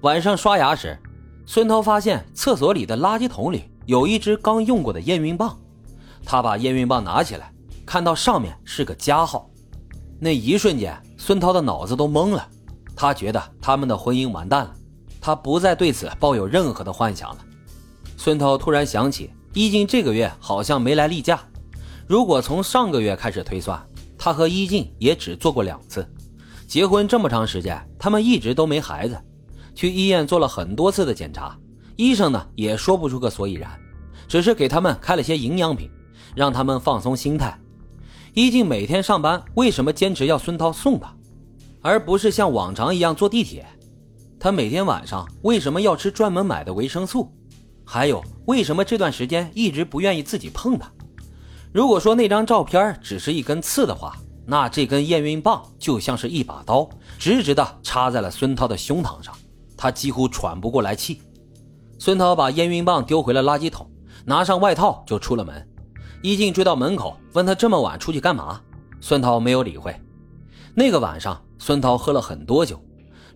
晚上刷牙时，孙涛发现厕所里的垃圾桶里有一支刚用过的验孕棒。他把验孕棒拿起来，看到上面是个加号。那一瞬间，孙涛的脑子都懵了。他觉得他们的婚姻完蛋了，他不再对此抱有任何的幻想了。孙涛突然想起，一静这个月好像没来例假。如果从上个月开始推算，他和一静也只做过两次。结婚这么长时间，他们一直都没孩子。去医院做了很多次的检查，医生呢也说不出个所以然，只是给他们开了些营养品，让他们放松心态。一静每天上班，为什么坚持要孙涛送她，而不是像往常一样坐地铁？他每天晚上为什么要吃专门买的维生素？还有，为什么这段时间一直不愿意自己碰他？如果说那张照片只是一根刺的话，那这根验孕棒就像是一把刀，直直的插在了孙涛的胸膛上，他几乎喘不过来气。孙涛把验孕棒丢回了垃圾桶，拿上外套就出了门。一静追到门口，问他这么晚出去干嘛？孙涛没有理会。那个晚上，孙涛喝了很多酒，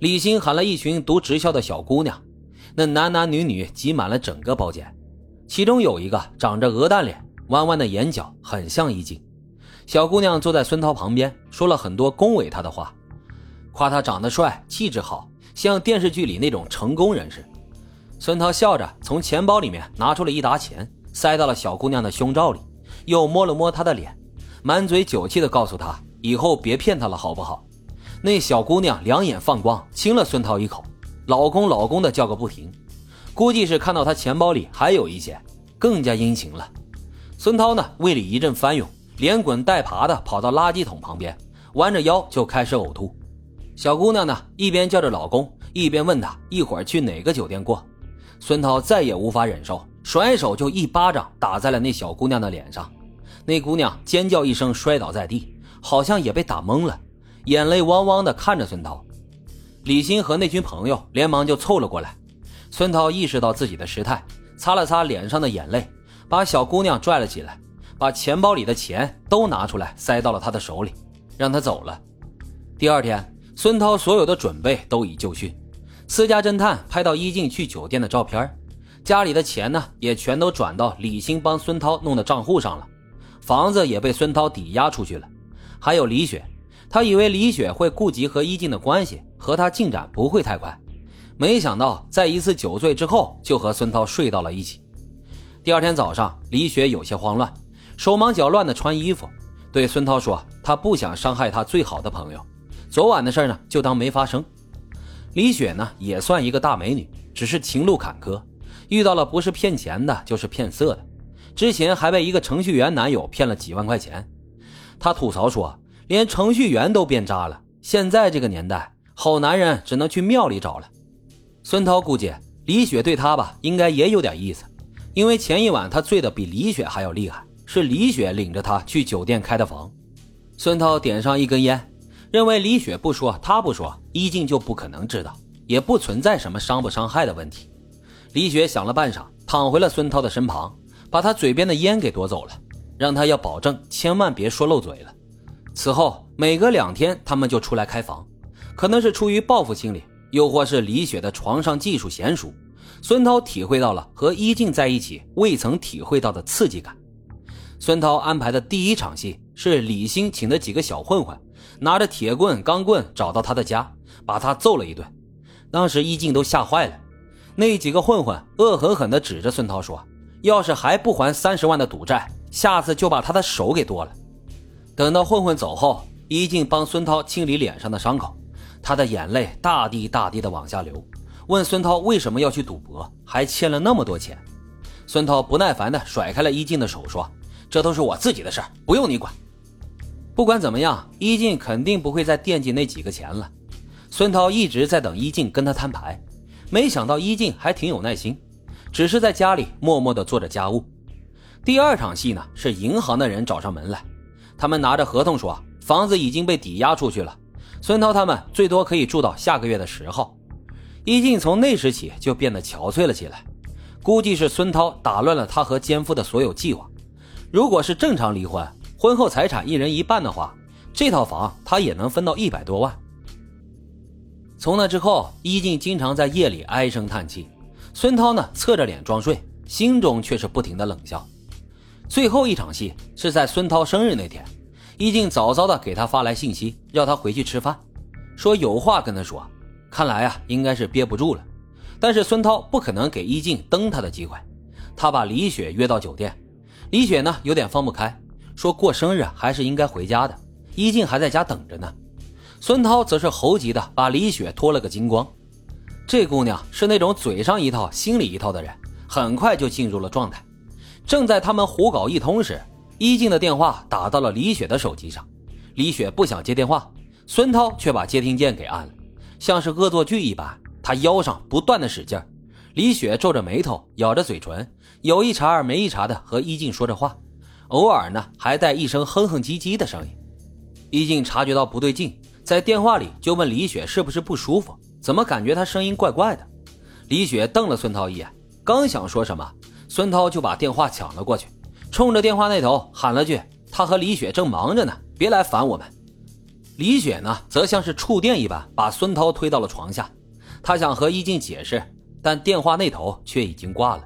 李欣喊了一群读职校的小姑娘。那男男女女挤满了整个包间，其中有一个长着鹅蛋脸、弯弯的眼角，很像一静。小姑娘坐在孙涛旁边，说了很多恭维他的话，夸他长得帅、气质好，像电视剧里那种成功人士。孙涛笑着从钱包里面拿出了一沓钱，塞到了小姑娘的胸罩里，又摸了摸她的脸，满嘴酒气的告诉她：“以后别骗她了，好不好？”那小姑娘两眼放光，亲了孙涛一口。老公，老公的叫个不停，估计是看到他钱包里还有一些，更加殷勤了。孙涛呢，胃里一阵翻涌，连滚带爬的跑到垃圾桶旁边，弯着腰就开始呕吐。小姑娘呢，一边叫着老公，一边问他一会儿去哪个酒店过。孙涛再也无法忍受，甩手就一巴掌打在了那小姑娘的脸上。那姑娘尖叫一声，摔倒在地，好像也被打懵了，眼泪汪汪的看着孙涛。李欣和那群朋友连忙就凑了过来。孙涛意识到自己的失态，擦了擦脸上的眼泪，把小姑娘拽了起来，把钱包里的钱都拿出来，塞到了她的手里，让她走了。第二天，孙涛所有的准备都已就绪。私家侦探拍到一静去酒店的照片，家里的钱呢也全都转到李欣帮孙涛弄的账户上了，房子也被孙涛抵押出去了。还有李雪，他以为李雪会顾及和一静的关系。和他进展不会太快，没想到在一次酒醉之后就和孙涛睡到了一起。第二天早上，李雪有些慌乱，手忙脚乱地穿衣服，对孙涛说：“她不想伤害她最好的朋友，昨晚的事呢就当没发生。”李雪呢也算一个大美女，只是情路坎坷，遇到了不是骗钱的就是骗色的，之前还被一个程序员男友骗了几万块钱。她吐槽说：“连程序员都变渣了，现在这个年代。”好男人只能去庙里找了。孙涛估计李雪对他吧，应该也有点意思，因为前一晚他醉的比李雪还要厉害，是李雪领着他去酒店开的房。孙涛点上一根烟，认为李雪不说，他不说，一静就不可能知道，也不存在什么伤不伤害的问题。李雪想了半晌，躺回了孙涛的身旁，把他嘴边的烟给夺走了，让他要保证千万别说漏嘴了。此后每隔两天，他们就出来开房。可能是出于报复心理，又或是李雪的床上技术娴熟，孙涛体会到了和一静在一起未曾体会到的刺激感。孙涛安排的第一场戏是李欣请的几个小混混，拿着铁棍、钢棍找到他的家，把他揍了一顿。当时一静都吓坏了，那几个混混恶狠狠地指着孙涛说：“要是还不还三十万的赌债，下次就把他的手给剁了。”等到混混走后，一静帮孙涛清理脸上的伤口。他的眼泪大滴大滴的往下流，问孙涛为什么要去赌博，还欠了那么多钱。孙涛不耐烦的甩开了一静的手，说：“这都是我自己的事儿，不用你管。”不管怎么样，一静肯定不会再惦记那几个钱了。孙涛一直在等一静跟他摊牌，没想到一静还挺有耐心，只是在家里默默的做着家务。第二场戏呢，是银行的人找上门来，他们拿着合同说房子已经被抵押出去了。孙涛他们最多可以住到下个月的十号。一静从那时起就变得憔悴了起来，估计是孙涛打乱了他和奸夫的所有计划。如果是正常离婚，婚后财产一人一半的话，这套房他也能分到一百多万。从那之后，伊静经常在夜里唉声叹气，孙涛呢侧着脸装睡，心中却是不停的冷笑。最后一场戏是在孙涛生日那天，伊静早早的给他发来信息，要他回去吃饭，说有话跟他说。看来啊，应该是憋不住了。但是孙涛不可能给伊静蹬他的机会，他把李雪约到酒店。李雪呢有点放不开，说过生日还是应该回家的，一静还在家等着呢。孙涛则是猴急的把李雪脱了个精光。这姑娘是那种嘴上一套心里一套的人，很快就进入了状态。正在他们胡搞一通时，一静的电话打到了李雪的手机上。李雪不想接电话，孙涛却把接听键给按了，像是恶作剧一般，他腰上不断的使劲。李雪皱着眉头，咬着嘴唇，有一茬没一茬的和一静说着话，偶尔呢还带一声哼哼唧唧的声音。一静察觉到不对劲。在电话里就问李雪是不是不舒服，怎么感觉她声音怪怪的？李雪瞪了孙涛一眼，刚想说什么，孙涛就把电话抢了过去，冲着电话那头喊了句：“他和李雪正忙着呢，别来烦我们。”李雪呢，则像是触电一般把孙涛推到了床下，他想和一静解释，但电话那头却已经挂了。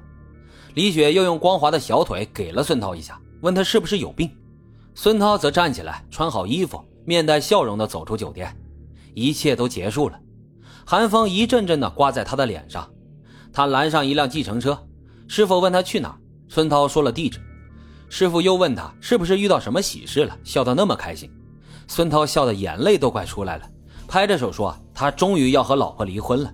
李雪又用光滑的小腿给了孙涛一下，问他是不是有病。孙涛则站起来，穿好衣服。面带笑容地走出酒店，一切都结束了。寒风一阵阵地刮在他的脸上。他拦上一辆计程车，师傅问他去哪，孙涛说了地址。师傅又问他是不是遇到什么喜事了，笑得那么开心。孙涛笑得眼泪都快出来了，拍着手说他终于要和老婆离婚了。